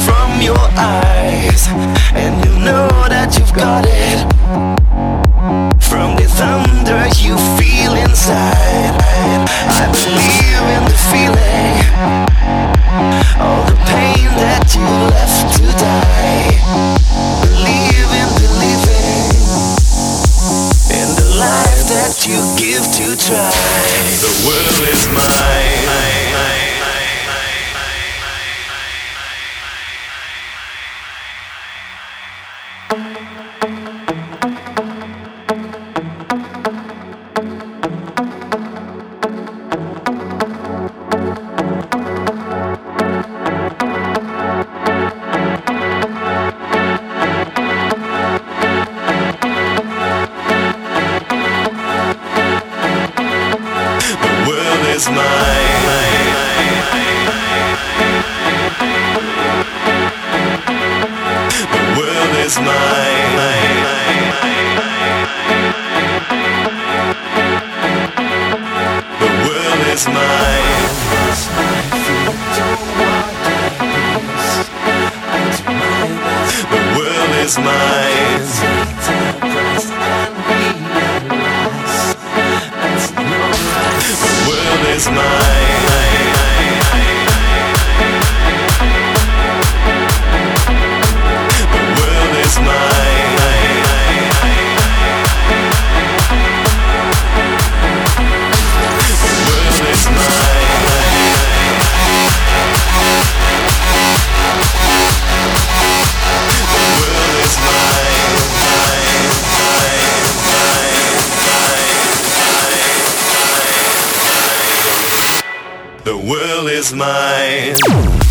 from your eyes, and you know that you've got it. Is mine.